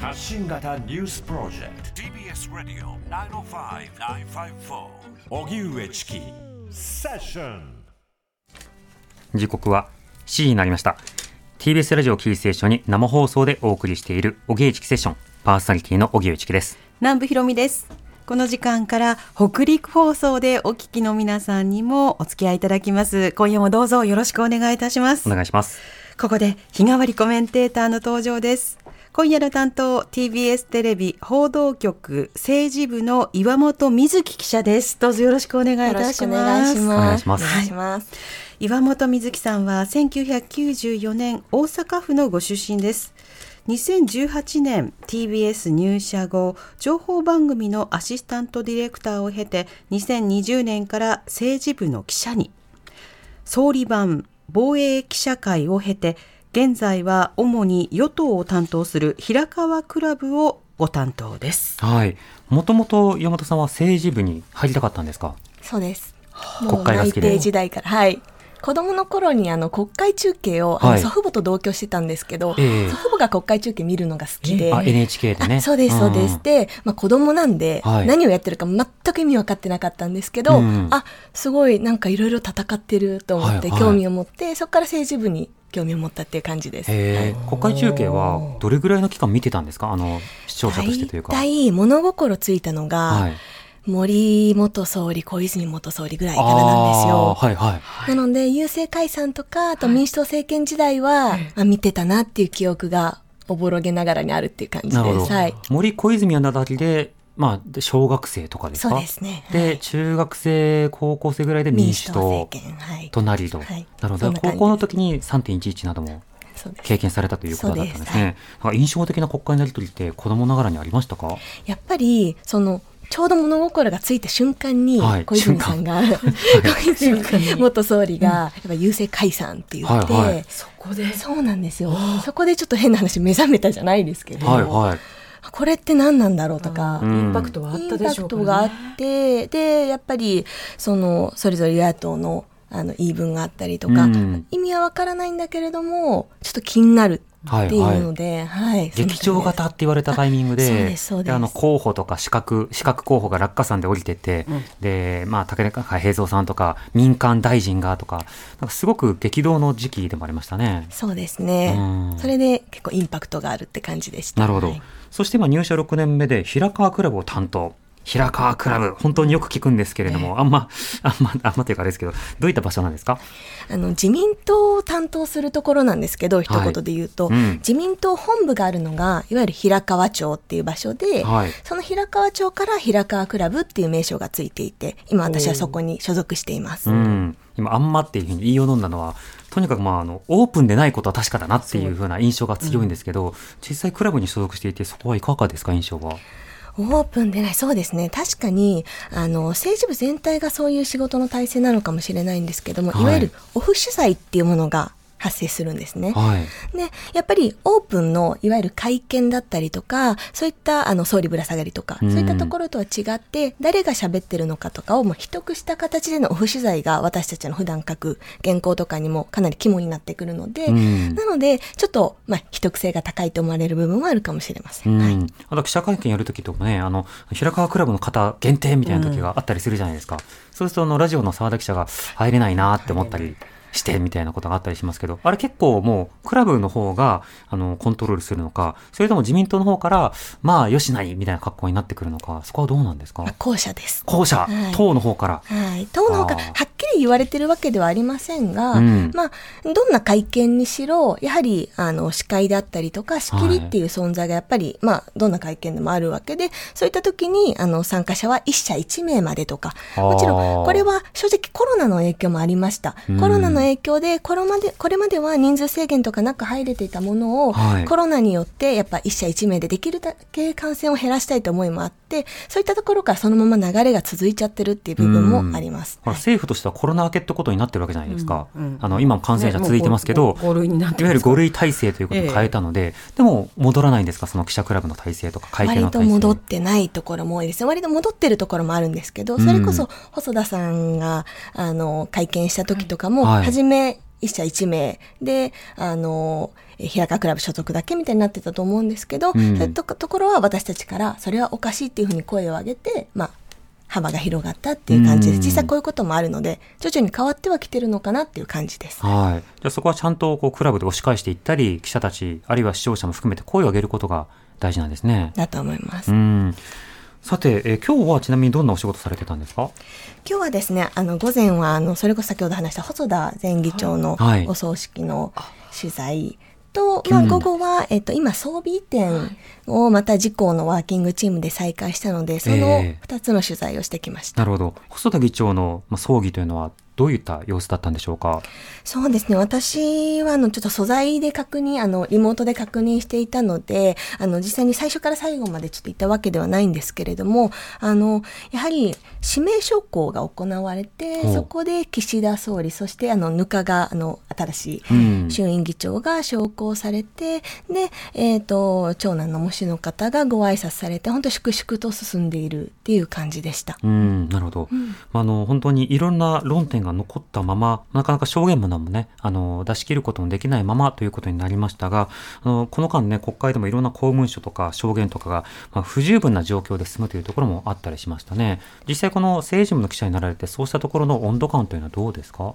発信型ニュースプロジェクト。TBS ラディオ905-954おぎゅうえちきセッション時刻は7時になりました。TBS ラジオキーステーションに生放送でお送りしているおぎえちきセッション。パーソナリティのおぎえちきです。南部ひろみです。この時間から北陸放送でお聞きの皆さんにもお付き合いいただきます。今夜もどうぞよろしくお願いいたします。お願いします。ここで日替わりコメンテーターの登場です今夜の担当 TBS テレビ報道局政治部の岩本瑞希記者です。どうぞよろしくお願いいたします。お願いします。お願いします。岩本瑞希さんは1994年大阪府のご出身です。2018年 TBS 入社後情報番組のアシスタントディレクターを経て2020年から政治部の記者に。総理版防衛記者会を経て現在は主に与党を担当する平川クラブをご担当ですはいもともと山本さんは政治部に入りたかったんですか？そうです。国会が好きで内定時代から。はい。子供の頃にあの国会中継を、はい。祖父母と同居してたんですけど、ええ。祖父母が国会中継見るのが好きで。あ NHK でね。あ そうです、そうです。んで、まあ、子供なんで、はい。何をやってるか全く意味分かってなかったんですけど、うんあ、すごいなんかいろいろ戦ってると思って、はいはい。興味を持って、そこから政治部に興味を持ったっていう感じです。へえ。国会中継はどれぐらいの期間見てたんですか？あの視聴者としてというか。大体物心ついたのが、はい森元総理、小泉元総理ぐらいからなんですよ。はいはい。なので、郵政解散とか、あと民主党政権時代は、あ見てたなっていう記憶が、おぼろげながらにあるっていう感じなるほど、です。はい。森小泉はなだりでまあで小学生とかですか？そうですね。で、はい。中学生高校生ぐらいで民主党民主党政権はい。となりと、はい。なるほど高校の時に3.11などもそうです。経験されたということだったんですね。なんか印象的な国会のやり取りって子供ながらにありましたか？やっぱり、その、ちょうど物心がついた瞬間に、はい。小泉さんが、小泉元総理が、やっぱ郵政解散って言って、はいはい。そこで？そうなんですよ。そこでちょっと変な話目覚めたじゃないですけど、はいはい。これって何なんだろうとか、うん。インパクトはあったでしょうか、ね、インパクトがあって、で、やっぱり、その、それぞれ与野党の、あの、言い分があったりとか、うん。意味はわからないんだけれども、ちょっと気になるっていうので、はい。そんな感じ劇場型って言われたタイミングで、あの候補とか資格、資格候補が落下山で降りてって、で、まあ、竹中平蔵さんとか、民間大臣がとか、なんかすごく激動の時期でもありましたね。そうですねう。んそれで結構インパクトがあるって感じでした。なるほど。はいそして今入社6年目で平川クラブを担当。平川クラブ、本当によく聞くんですけれども、あんま、あんま、あんまというかあれですけど、どういった場所なんですか？あの自民党を担当するところなんですけど、一言で言うと、うん。自民党本部があるのが、いわゆる平川町っていう場所で、はい。その平川町から平川クラブっていう名称がついていて、今私はそこに所属しています。うん。今、あんまっていうふうに言いよう飲んだのは、とにかくまあ、あの、オープンでないことは確かだなっていうふうな印象が強いんですけど、実際クラブに所属していて、そこはいかがですか、印象は？オープンでない、そうですね。確かに、あの、政治部全体がそういう仕事の体制なのかもしれないんですけども、はいい、わゆるオフ取材っていうものが発生するんですね。はい。で、やっぱりオープンのいわゆる会見だったりとか、そういったあの総理ぶら下がりとか、うんそういったところとは違って、誰が喋ってるのかとかをもう秘匿した形でのオフ取材が私たちの普段書く原稿とかにもかなり肝になってくるので、うんなので、ちょっと、まあ、秘匿性が高いと思われる部分はあるかもしれませ。うんん。はい。あと記者会見やるときとかね、あの、平川クラブの方限定みたいな時があったりするじゃないですか。そうすると、あの、ラジオの沢田記者が入れないなって思ったりして、みたいなことがあったりしますけど、あれ結構もう、クラブの方が、あの、コントロールするのか、それとも自民党の方から、まあ、よしないみたいな格好になってくるのか、そこはどうなんですか？まあ後者です。後者、はい党の方から。はい。党の方があーはっきり言われてるわけではありませんが、うんまあ、どんな会見にしろ、やはり、あの、司会だったりとか、仕切りっていう存在がやっぱり、まあ、どんな会見でもあるわけで、そういった時に、あの、参加者は一社一名までとか、もちろん、これは正直コロナの影響もありました。うんコロナの影響で、これまで、これまでは人数制限とかなく入れていたものを、はい。コロナによって、やっぱ一社一名でできるだけ感染を減らしたいと思いもあって、そういったところからそのまま流れが続いちゃってるっていう部分もあります。政府としてはコロナ明けってことになってるわけじゃないですか。うんうんあの、今も感染者続いてますけど、ねもう5類になっていわゆるます5類体制ということを変えたので、でも戻らないんですか、その記者クラブの体制とか会見割との体制。戻ってないところも多いですね。割と戻ってるところもあるんですけど、それこそ細田さんが、あの、会見した時とかも、はい初め一社一名で、あの、えー平川クラブ所属だけみたいになってたと思うんですけど、んそういうとこところは私たちから、それはおかしいっていうふうに声を上げて、まあ、幅が広がったっていう感じで実際こういうこともあるので、徐々に変わってはきてるのかなっていう感じです。はい。じゃあそこはちゃんとこうクラブで押し返していったり、記者たち、あるいは視聴者も含めて声を上げることが大事なんですね。だと思います。うん。さて、えー今日はちなみにどんなお仕事されてたんですか？今日はですね、あの、午前は、あの、それこそ先ほど話した細田前議長のはい。お葬式の取材と、まあ、午後は、えっと、今、装備移転をまた自公のワーキングチームで再開したので、そのええ。2つの取材をしてきました。なるほど。細田議長のまあ葬儀というのはどういった様子だったんでしょうか？そうですね。私は、あの、ちょっと素材で確認、あの、リモートで確認していたので、あの、実際に最初から最後までちょっと行ったわけではないんですけれども、あの、やはり、指名書行が行われてそこで岸田総理、そして、あの、ぬかが、あの、新しいうん衆院議長が昇降されて、で、えっ、と、長男の模試の方がご挨拶されて、本当粛々と進んでいるっていう感じでした。うん、なるほど。まああの、本当にいろんな論点が残ったまま、なかなか証言もね、あの、出し切ることもできないままということになりましたが、あの、この間ね、国会でもいろんな公文書とか証言とかが、まあ、不十分な状況で進むというところもあったりしましたね。実際この政治部の記者になられて、そうしたところの温度感というのはどうですか？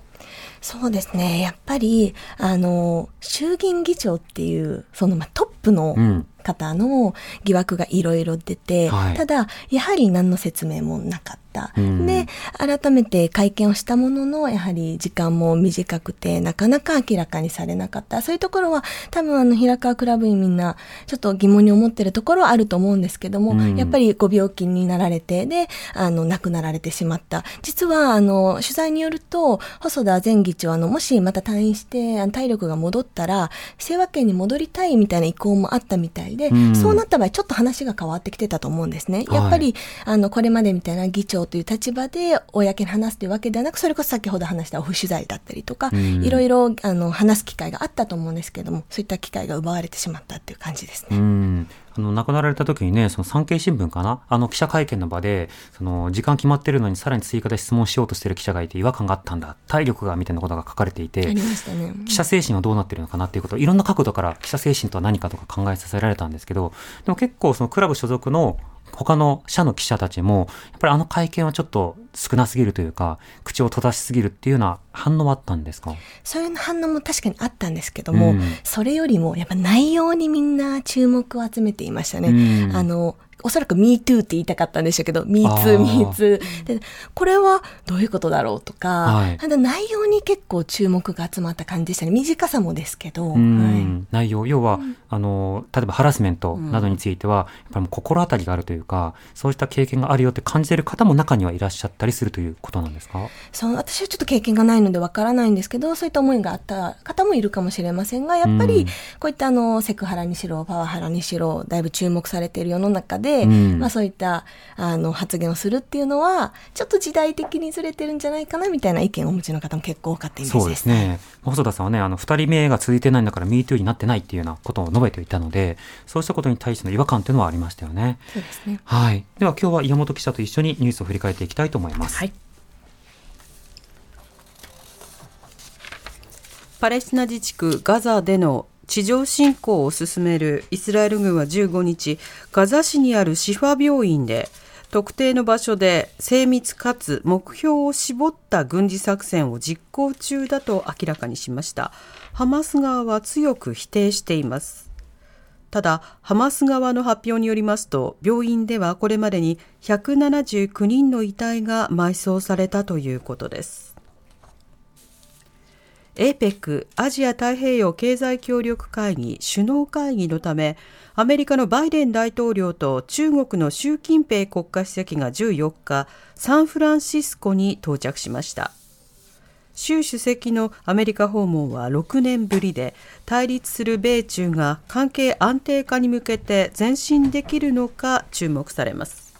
そうですね。やっぱり、あの、衆議院議長っていう、その、まあ、トップのうん方の疑惑がいろいろ出て、はいただ、やはり何の説明もなかった。うんで、改めて会見をしたものの、やはり時間も短くて、なかなか明らかにされなかった。そういうところは、多分あの、平川クラブ員みんな、ちょっと疑問に思ってるところはあると思うんですけども、うんやっぱりご病気になられて、で、あの、亡くなられてしまった。実は、あの、取材によると、細田前議長、あの、もしまた退院して、体力が戻ったら、清和県に戻りたいみたいな意向もあったみたいで、うん。そうなった場合、ちょっと話が変わってきてたと思うんですね。やっぱり、あの、これまでみたいな議長という立場で、公に話すというわけではなく、それこそ先ほど話したオフ取材だったりとか、うん。いろいろ、あの、話す機会があったと思うんですけども、そういった機会が奪われてしまったっていう感じですね。うん。あの、亡くなられた時にね、その産経新聞かな？あの記者会見の場で、その、時間決まってるのにさらに追加で質問しようとしてる記者がいて違和感があったんだ。体力がみたいなことが書かれていあてね。記者精神はどうなってるのかなっていうことをいろんな角度から記者精神とは何かとか考えさせられたんですけど、でも結構そのクラブ所属の他の社の記者たちも、やっぱりあの会見はちょっと少なすぎるというか、口を閉ざしすぎるっていうような反応はあったんですか？そういう反応も確かにあったんですけども、うん。それよりもやっぱ内容にみんな注目を集めていましたね。うん。あの、おそらく MeToo って言いたかったんでしょうけど、あ MeToo、ー MeToo。で、これはどういうことだろうとか、はい。ただ内容に結構注目が集まった感じでしたね。短さもですけど、うん。内容、要は、あの、例えばハラスメントなどについては、やっぱり心当たりがあるというか、そういった経験があるよって感じている方も中にはいらっしゃったりするということなんですか？そう私はちょっと経験がないのでわからないんですけどそういった思いがあった方もいるかもしれませんがやっぱりうん。こういったあのセクハラにしろパワハラにしろだいぶ注目されている世の中で、うんまあ、そういったあの発言をするっていうのはちょっと時代的にずれてるんじゃないかなみたいな意見をお持ちの方も結構多かったイメージです。そうですね。細田さんはね、あの、二人目が続いてないんだから MeToo になってないっていうようなことを述べていたので、そうしたことに対しての違和感というのはありましたよね。そうですねはい。では今日は岩本記者と一緒にニュースを振り返っていきたいと思います。はいパレスチナ自治区ガザでの地上侵攻を進めるイスラエル軍は15日ガザ市にあるシファ病院で特定の場所で精密かつ目標を絞った軍事作戦を実行中だと明らかにしました。ハマス側は強く否定しています。ただハマス側の発表によりますと病院ではこれまでに179人の遺体が埋葬されたということです。APEC アジア太平洋経済協力会議首脳会議のためアメリカのバイデン大統領と中国の習近平国家主席が14日サンフランシスコに到着しました。習主席のアメリカ訪問は6年ぶりで対立する米中が関係安定化に向けて前進できるのか注目されます。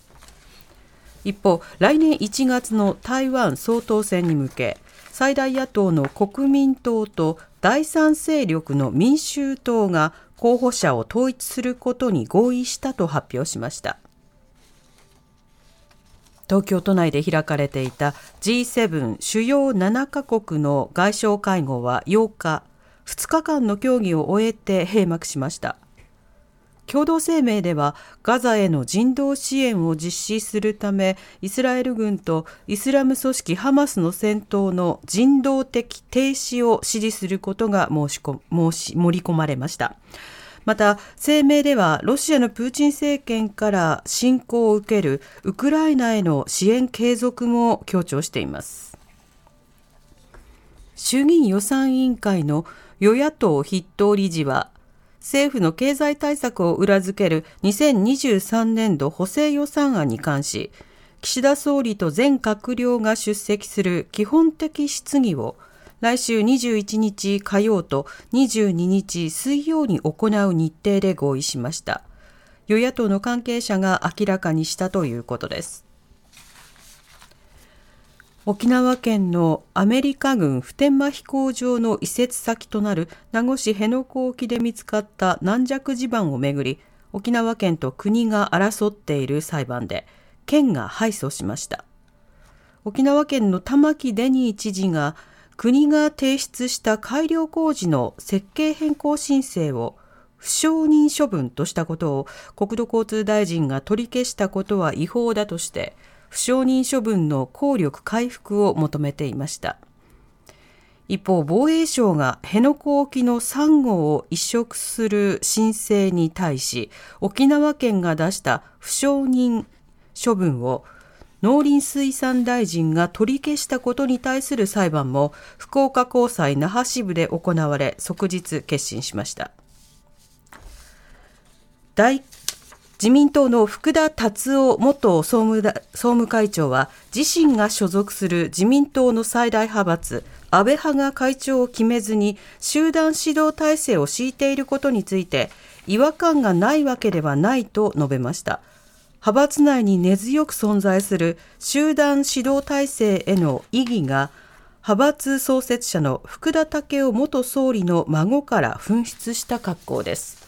一方来年1月の台湾総統選に向け最大野党の国民党と第三勢力の民衆党が候補者を統一することに合意したと発表しました。東京都内で開かれていた G7 主要7カ国の外相会合は8日2日間の協議を終えて閉幕しました。共同声明ではガザへの人道支援を実施するためイスラエル軍とイスラム組織ハマスの戦闘の人道的停止を支持することが申しこ申し盛り込まれました。また声明ではロシアのプーチン政権から侵攻を受けるウクライナへの支援継続も強調しています。衆議院予算委員会の与野党筆頭理事は政府の経済対策を裏付ける2023年度補正予算案に関し岸田総理と全閣僚が出席する基本的質疑を来週21日火曜と22日水曜に行う日程で合意しました。与野党の関係者が明らかにしたということです。沖縄県のアメリカ軍普天間飛行場の移設先となる名護市辺野古沖で見つかった軟弱地盤をめぐり沖縄県と国が争っている裁判で県が敗訴しました。沖縄県の玉城デニー知事が国が提出した改良工事の設計変更申請を不承認処分としたことを国土交通大臣が取り消したことは違法だとして不承認処分の効力回復を求めていました。一方防衛省が辺野古沖のサンゴを移植する申請に対し沖縄県が出した不承認処分を農林水産大臣が取り消したことに対する裁判も福岡高裁那覇支部で行われ即日決審しました。大自民党の福田達夫元総務総務会長は自身が所属する自民党の最大派閥安倍派が会長を決めずに集団指導体制を敷いていることについて違和感がないわけではないと述べました。派閥内に根強く存在する集団指導体制への意義が派閥創設者の福田赳夫元総理の孫から紛失した格好です。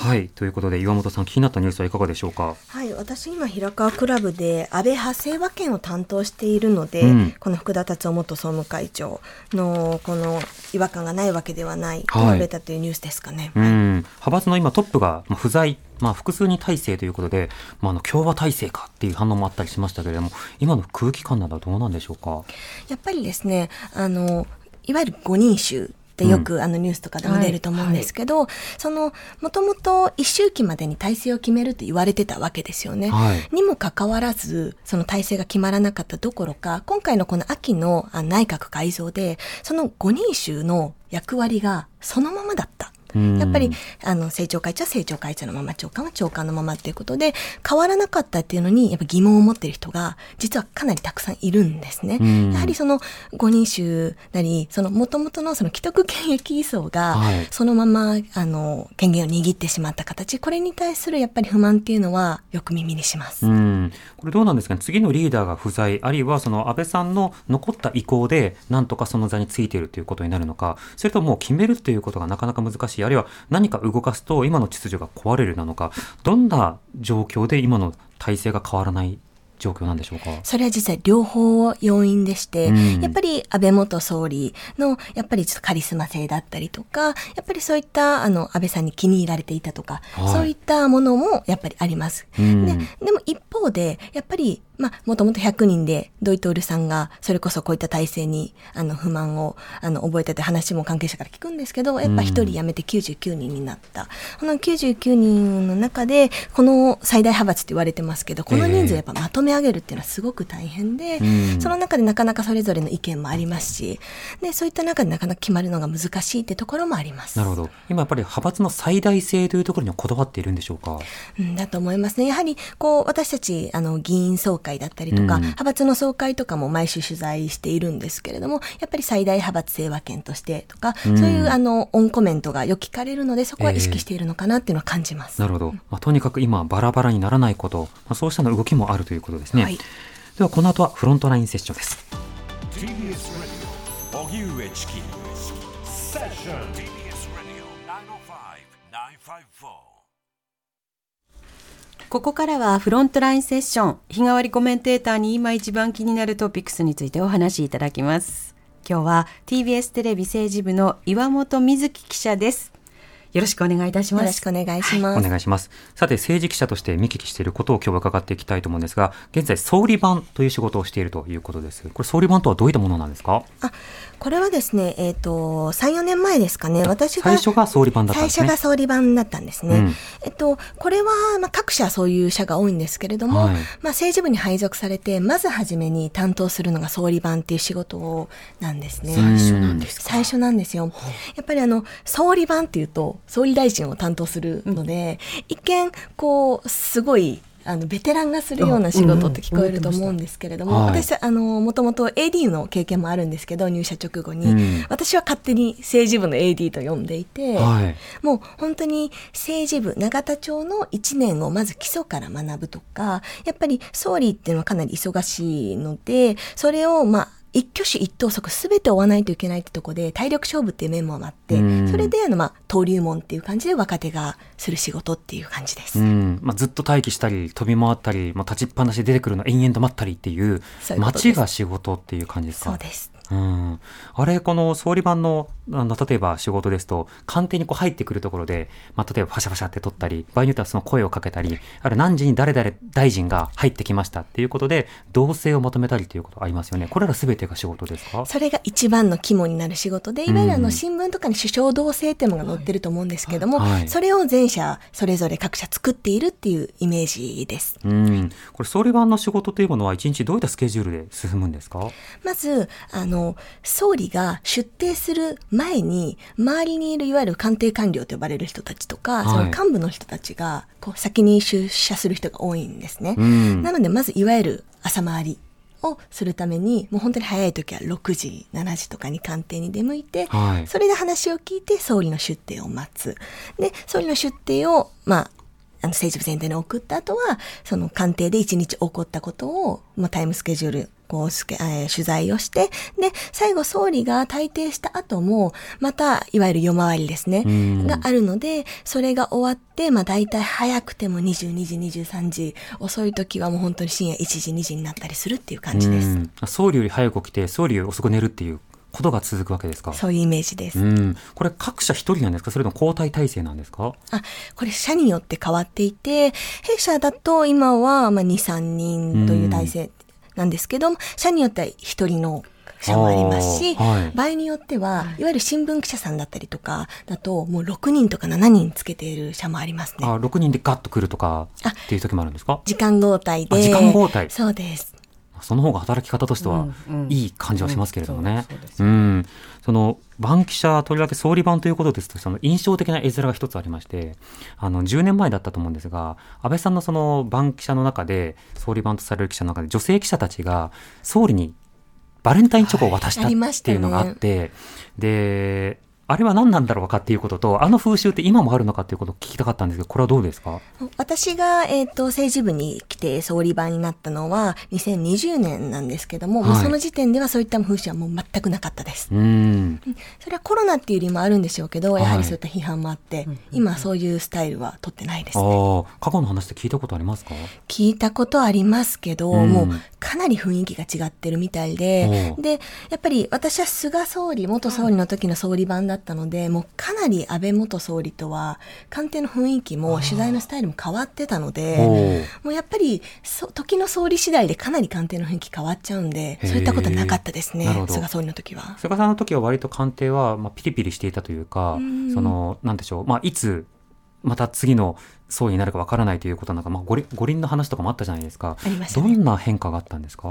はい。ということで、岩本さん、気になったニュースはいかがでしょうか？はい、私今平川クラブで安倍派清和県を担当しているので、うんこの福田達夫元総務会長のこの違和感がないわけではないとはい述べたというニュースですかね。うん。派閥の今トップがまあ不在、まあ複数に体制ということで、まああの、共和体制かっていう反応もあったりしましたけれども、今の空気感などはどうなんでしょうか？やっぱりですね、あの、いわゆる五人衆ってよく、あのニュースとかでも出ると思うんですけど、その、もともと一周期までに体制を決めるって言われてたわけですよね。はい。にもかかわらず、その体制が決まらなかったどころか、今回のこの秋のあ内閣改造で、その五人衆の役割がそのままだった。うん。やっぱり、あの、政調会長は政調会長のまま、長官は長官のままっていうことで、変わらなかったっていうのに、やっぱ疑問を持っている人が、実はかなりたくさんいるんですね。うん。やはりその五人衆なり、その元々のその既得権益層がはい、そのまま、あの、権限を握ってしまった形、これに対するやっぱり不満っていうのは、よく耳にします。うん、これどうなんですかね、次のリーダーが不在、あるいはその安倍さんの残った意向で、なんとかその座についているということになるのか、それともう決めるということがなかなか難しい、あるいは何か動かすと今の秩序が壊れるなのか、どんな状況で今の体制が変わらない状況なんでしょうか？それは実際両方要因でして、うんやっぱり安倍元総理の、やっぱりちょっとカリスマ性だったりとか、やっぱりそういった、あの、安倍さんに気に入られていたとか、はいそういったものもやっぱりあります。うんで、でも一方で、やっぱり、まあ、もともと100人で、土井徹さんが、それこそこういった体制に、あの、不満を、あの、覚えたって話も関係者から聞くんですけど、やっぱ一人辞めて99人になった。この99人の中で、この最大派閥って言われてますけど、この人数をやっぱまとめ上げるっていうのはすごく大変で、うんその中でなかなかそれぞれの意見もありますし、で、そういった中でなかなか決まるのが難しいってところもあります。なるほど。今やっぱり派閥の最大性というところにはこだわっているんでしょうか？うん、だと思いますね。やはり、こう、私たち、あの、議員総会だったりとか、うん派閥の総会とかも毎週取材しているんですけれども、やっぱり最大派閥清和県としてとか、うんそういう、あの、オンコメントがよく聞かれるので、そこは意識しているのかなっていうのは感じます。なるほど。まあ、とにかく今、バラバラにならないこと、まあ、そうしたの動きもあるということですね。はいでは、この後はフロントラインセッションです。ここからはフロントラインセッション日替わりコメンテーターに今一番気になるトピックスについてお話しいただきます。今日は TBS テレビ政治部の岩本瑞希記者です。よろしくお願いいたしますよろしくお願いします。お願いします。さて、政治記者として見聞きしていることを今日は伺っていきたいと思うんですが、現在、総理番という仕事をしているということです。これ、総理番とはどういったものなんですか？あ、これはですね、えっ、と、3、4年前ですかね、私が。最初が総理番だったんですね。最初が総理番だったんですね。うんえっと、これは、まあ、各社そういう社が多いんですけれども、はいまあ、政治部に配属されて、まずはじめに担当するのが総理番っていう仕事をなんですね。最初なんです最初なんですよ。やっぱりあの、総理番っていうと、総理大臣を担当するので、一見、こう、すごい、あの、ベテランがするような仕事って聞こえると思うんですけれども、うん。うん。はい私、あの、もともと AD の経験もあるんですけど、入社直後に、うん。私は勝手に政治部の AD と呼んでいて、はい。もう本当に政治部、永田町の1年をまず基礎から学ぶとか、やっぱり総理っていうのはかなり忙しいので、それをまあ、一挙手一投足すべて追わないといけないってとこで、体力勝負っていう面もあってうん、それであのまあ、登竜門っていう感じで若手がする仕事っていう感じです。うん。まあ、ずっと待機したり飛び回ったり、まあ、立ちっぱなしで出てくるの延々と待ったりっていうそう街が仕事っていう感じですか？そうです。うん、あれこの総理番のあの例えば仕事ですと官邸にこう入ってくるところで、まあ、例えばパシャパシャって取ったり場合によってはその声をかけたりあるいは何時に誰々大臣が入ってきましたっていうことで動静をまとめたりということありますよね。これら全てが仕事ですか？それが一番の肝になる仕事で、いわゆるあうん。の新聞とかに首相同棲っていうのが載ってると思うんですけども、はい。それを全社それぞれ各社作っているっていうイメージです。うん。これ総理番の仕事というものは一日どういったスケジュールで進むんですか？まず、あの、総理が出廷する前に、周りにいるいわゆる官邸官僚と呼ばれる人たちとか、はいその幹部の人たちが、こう、先に出社する人が多いんですね。うんなので、まず、いわゆる朝回りをするために、もう本当に早い時は6時、7時とかに官邸に出向いて、はいそれで話を聞いて、総理の出廷を待つ。で、総理の出廷を、まあ、あの政治部全体に送った後は、その官邸で一日起こったことを、まあ、タイムスケジュール、こうえー取材をして、で、最後総理が退廷した後も、また、いわゆる夜回りですねうん、があるので、それが終わって、まあ大体早くても22時、23時、遅い時はもう本当に深夜1時、2時になったりするっていう感じです。うん。総理より早く起きて総理より遅く寝るっていうことが続くわけですか？そういうイメージです。うん、これ各社一人なんですか？それとも交代体制なんですか？あ、これ社によって変わっていて、弊社だと今はまあ2、3人という体制なんですけども、社によっては1人の社もありますし、はい場合によっては、いわゆる新聞記者さんだったりとかだと、もう6人とか7人つけている社もありますね。あ6人でガッと来るとかあっていう時もあるんですか時間交代で。あ時間交代そうです。その方が働き方としてはいい感じはしますけれどもねうんそうです。うん。その、番記者、とりわけ総理番ということですと、その印象的な絵面が一つありまして、あの、10年前だったと思うんですが、安倍さんのその番記者の中で、総理番とされる記者の中で、女性記者たちが総理にバレンタインチョコを渡したっていうのがあって、で、あれは何なんだろうかっていうことと、あの風習って今もあるのかっていうことを聞きたかったんですけど、これはどうですか？私が、えっ、と、政治部に来て総理番になったのは2020年なんですけども、はい。その時点ではそういった風習はもう全くなかったです。うん。それはコロナっていう理由もあるんでしょうけど、はい。やはりそういった批判もあって、今そういうスタイルは取ってないですね。ああ、過去の話って聞いたことありますか？聞いたことありますけど、うん。もうかなり雰囲気が違ってるみたいでで、やっぱり私は菅総理、元総理の時の総理版だったので、もうかなり安倍元総理とは、官邸の雰囲気も取材のスタイルも変わってたので、もうやっぱりそ時の総理次第でかなり官邸の雰囲気変わっちゃうんで、そういったことはなかったですね菅総理の時は。菅さんの時は割と官邸は、まあ、ピリピリしていたというか、んその、なんでしょう、まあ、いつ、また次の総理になるかわからないということなんか、まあ、五輪五輪の話とかもあったじゃないですか。ありましたね。どんな変化があったんですか？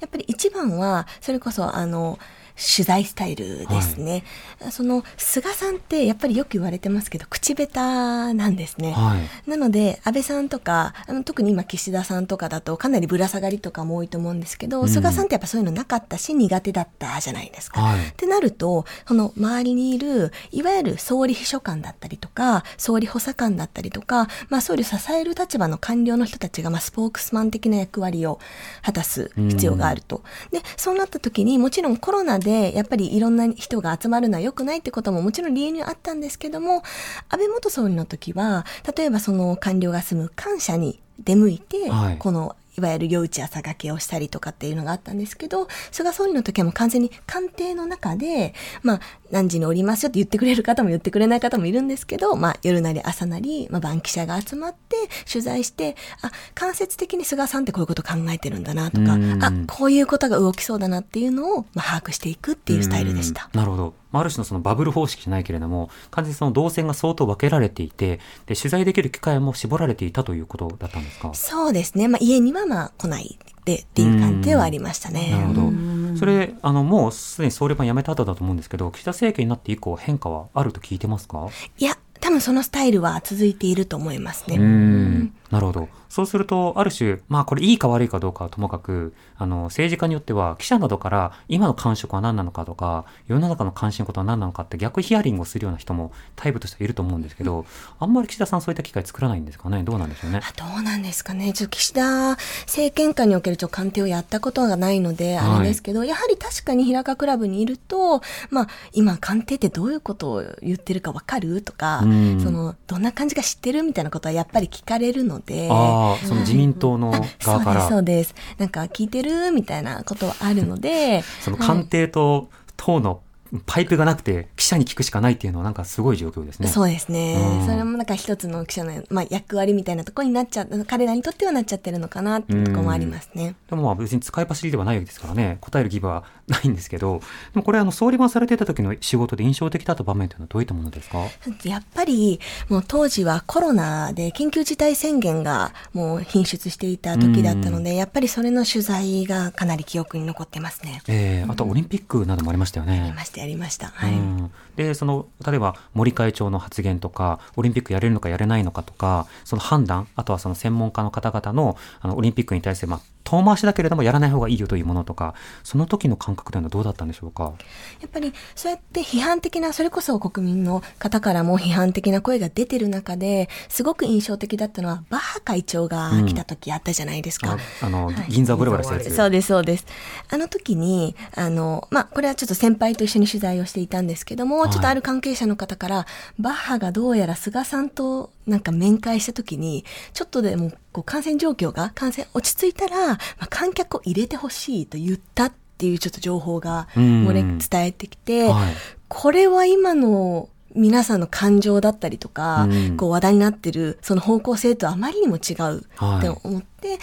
やっぱり一番は、それこそ、あの、取材スタイルですね。その、菅さんって、やっぱりよく言われてますけど、口下手なんですね。はい。なので、安倍さんとか、あの特に今、岸田さんとかだと、かなりぶら下がりとかも多いと思うんですけど、うん菅さんってやっぱそういうのなかったし、苦手だったじゃないですか。はいってなると、その周りにいる、いわゆる総理秘書官だったりとか、総理補佐官だったりとか、まあ総理を支える立場の官僚の人たちが、まあスポークスマン的な役割を果たす必要があると。で、そうなった時に、もちろんコロナでで、やっぱりいろんな人が集まるのは良くないってことももちろん理由にはあったんですけども、安倍元総理の時は、例えばその官僚が住む官舎に出向いて、はい。このいわゆる夜打ち朝掛けをしたりとかっていうのがあったんですけど、菅総理の時はもう完全に官邸の中で、まあ、何時におりますよって言ってくれる方も言ってくれない方もいるんですけど、まあ、夜なり朝なり、まあ、番記者が集まって取材して、あ、間接的に菅さんってこういうこと考えてるんだなとかうん、あ、こういうことが動きそうだなっていうのを、まあ、把握していくっていうスタイルでした。うんなるほど。まあある種のそのバブル方式じゃないけれども、完全にその動線が相当分けられていて、で、取材できる機会も絞られていたということだったんですか？そうですね。まあ、家にはまあ来ないでっていう感じではありましたね。なるほど。それ、あの、もうすでに総理版辞めた後だと思うんですけど、岸田政権になって以降変化はあると聞いてますか？いや、多分そのスタイルは続いていると思いますね。うん。なるほど。そうすると、ある種、まあこれいいか悪いかどうかはともかく、あの、政治家によっては、記者などから今の感触は何なのかとか、世の中の関心事は何なのかって逆ヒアリングをするような人もタイプとしてはいると思うんですけど、あんまり岸田さんそういった機会作らないんですかねどうなんでしょうね。あどうなんですかね。ちょっと岸田政権下におけるちょっと官邸をやったことがないので、あれですけど、やはり確かに平川クラブにいると、まあ、今官邸ってどういうことを言ってるかわかるとか、うんその、どんな感じか知ってるみたいなことはやっぱり聞かれるので、ああ、その自民党の側から、そうです、そうです。なんか聞いてるみたいなことはあるので、その官邸と党のパイプがなくて記者に聞くしかないっていうのはなんかすごい状況ですね。そうですね、うん。それもなんか一つの記者の、まあ、役割みたいなところになっちゃう、彼らにとってはなっちゃってるのかなっていうところもありますね。でもまあ別に使い走りではないわけですからね、答える義務はないんですけど、でもこれあの総理番されていた時の仕事で印象的だった場面というのはどういったものですか？やっぱり、もう当時はコロナで緊急事態宣言がもう品出していた時だったので、やっぱりそれの取材がかなり記憶に残ってますね。えー、あとオリンピックなどもありましたよね。やりました、やりました。はい。うんでその例えば森会長の発言とかオリンピックやれるのかやれないのかとかその判断あとはその専門家の方々のあのオリンピックに対する、まあ、遠回しだけれどもやらない方がいいよというものとかその時の感覚というのはどうだったんでしょうか？やっぱりそうやって批判的な、それこそ国民の方からも批判的な声が出てる中で、すごく印象的だったのは、バッハ会長が来た時あったじゃないですか。ああの、銀座をブラブラしたやつそうです、そうです。あの時に、あの、まあ、これはちょっと先輩と一緒に取材をしていたんですけども、はいちょっとある関係者の方から、バッハがどうやら菅さんとなんか面会した時に、ちょっとでもこう感染状況が、感染落ち着いたら、まあ、観客を入れてほしいと言ったっていうちょっと情報がうん。漏れ伝えてきて、はい。これは今の皆さんの感情だったりとか、うん。こう話題になってるその方向性とあまりにも違うって思って、で、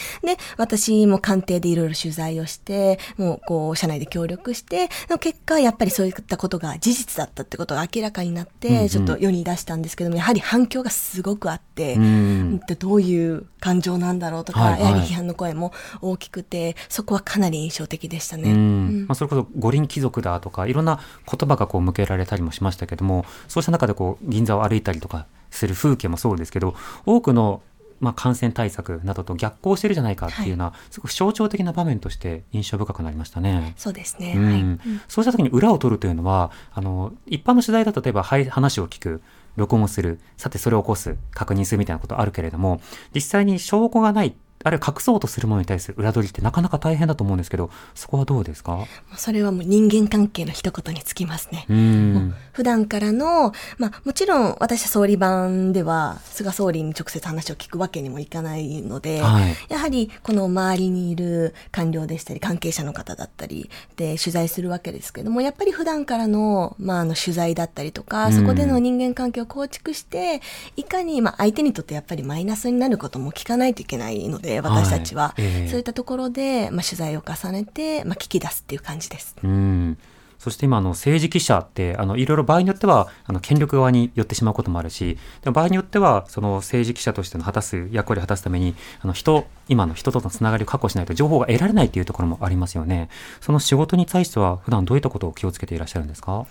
私も官邸でいろいろ取材をして、もうこう、社内で協力して、の結果、やっぱりそういったことが事実だったってことが明らかになって、うんうん。ちょっと世に出したんですけども、やはり反響がすごくあって、うん。でどういう感情なんだろうとか、はいはい。やはり批判の声も大きくて、そこはかなり印象的でしたね。うん。まあ、それこそ五輪貴族だとかいろんな言葉がこう向けられたりもしましたけどもそうした中でこう銀座を歩いたりとかする風景もそうですけど多くのまあ感染対策などと逆行してるじゃないかっていうのは、すごく象徴的な場面として印象深くなりましたね。そうですね。うんはい。そうした時に裏を取るというのはあの一般の取材だと例えばはい話を聞く録音をするさてそれを起こす確認するみたいなことあるけれども実際に証拠がないあるいは隠そうとするものに対する裏取りってなかなか大変だと思うんですけどそこはどうですか？それはもう人間関係の一言につきますね。ん。う普段からの、まあもちろん私は総理版では菅総理に直接話を聞くわけにもいかないので、はい。やはりこの周りにいる官僚でしたり関係者の方だったりで取材するわけですけども、やっぱり普段からの、まああの取材だったりとか、うん。そこでの人間関係を構築して、いかに、まあ相手にとってやっぱりマイナスになることも聞かないといけないので、私たちは。はいええそういったところで、まあ取材を重ねて、まあ聞き出すっていう感じです。うんそして今あの政治記者ってあのいろいろ場合によってはあの権力側に寄ってしまうこともあるしでも場合によってはその政治記者としての果たす役割を果たすためにあの人今の人とのつながりを確保しないと情報が得られないというところもありますよね。その仕事に対しては普段どういったことを気をつけていらっしゃるんですか？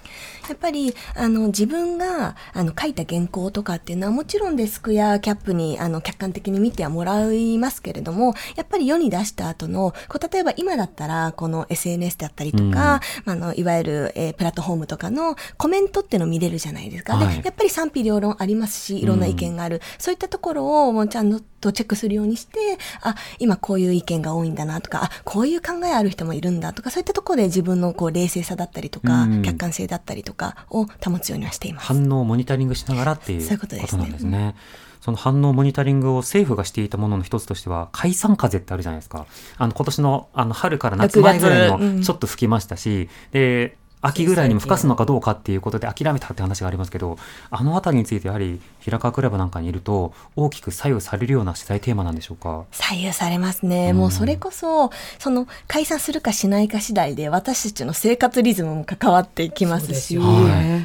やっぱり、あの、自分が、あの、書いた原稿とかっていうのは、もちろんデスクやキャップに、あの、客観的に見てはもらいますけれども、やっぱり世に出した後の、こう、例えば今だったら、この SNS だったりとか、まああの、いわゆわゆる、えープラットフォームとかのコメントっていうのを見れるじゃないですか。はいで、やっぱり賛否両論ありますし、いろんな意見がある。そういったところをもうちゃんとチェックするようにして、あ、今こういう意見が多いんだなとか、あ、こういう考えある人もいるんだとか、そういったところで自分のこう冷静さだったりとか、うん客観性だったりとかを保つようにはしています。反応をモニタリングしながらっていうそういうことですねなんですね。その反応モニタリングを政府がしていたものの一つとしては、解散風ってあるじゃないですか。あの、今年の、あの、春から夏前ぐらいに6月うんもちょっと吹きましたし、で、秋ぐらいにも吹かすのかどうかっていうことで諦めたって話がありますけど、あのあたりについてやはり、平川クラブなんかにいると、大きく左右されるような取材テーマなんでしょうか？左右されますね。うんもうそれこそ、その解散するかしないか次第で私たちの生活リズムも関わってきますし。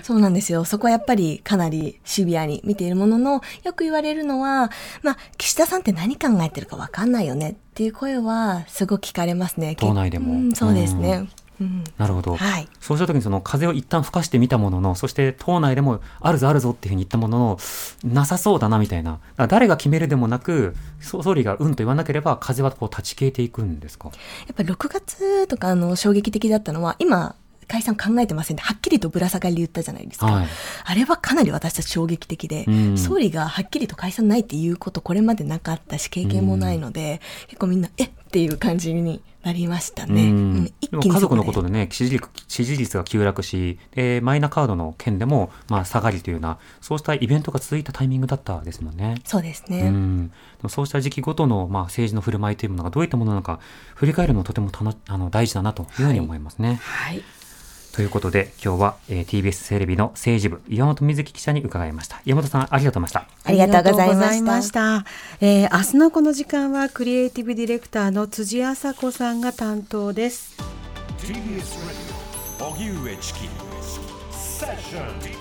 そうなんですよ。そこはやっぱりかなりシビアに見ているものの、よく言われるのは、まあ、岸田さんって何考えてるかわかんないよねっていう声はすごく聞かれますね。党内でもうんそうですね。うんなるほど。はい。そうした時にその風を一旦吹かしてみたものの、そして党内でもあるぞあるぞっていうふうに言ったものの、なさそうだなみたいな。誰が決めるでもなく、そ総理がうんと言わなければ風はこう断ち消えていくんですか？やっぱり6月とかあの衝撃的だったのは、今、解散考えてませんってはっきりとぶら下がりで言ったじゃないですか。はいあれはかなり私たち衝撃的で、うん総理がはっきりと解散ないっていうことこれまでなかったし経験もないので、結構みんなえっていう感じになりましたね。うんうん一でも家族のことでね、支持率支持率が急落し、でマイナカードの件でも、まあ、下がりというような、そうしたイベントが続いたタイミングだったですもんね。そうですね。うん、そうした時期ごとの、まあ、政治の振る舞いというものがどういったものなのか振り返るのはとてもたのあの大事だなというふうに思いますね。はい。ということで今日は、えー TBS テレビの政治部岩本瑞希記者に伺いました岩本さんありがとうございました。ありがとうございましたありがとうございましたえー明日のこの時間はクリエイティブディレクターの辻麻子さんが担当です。TBS Radio 荻上チキセッション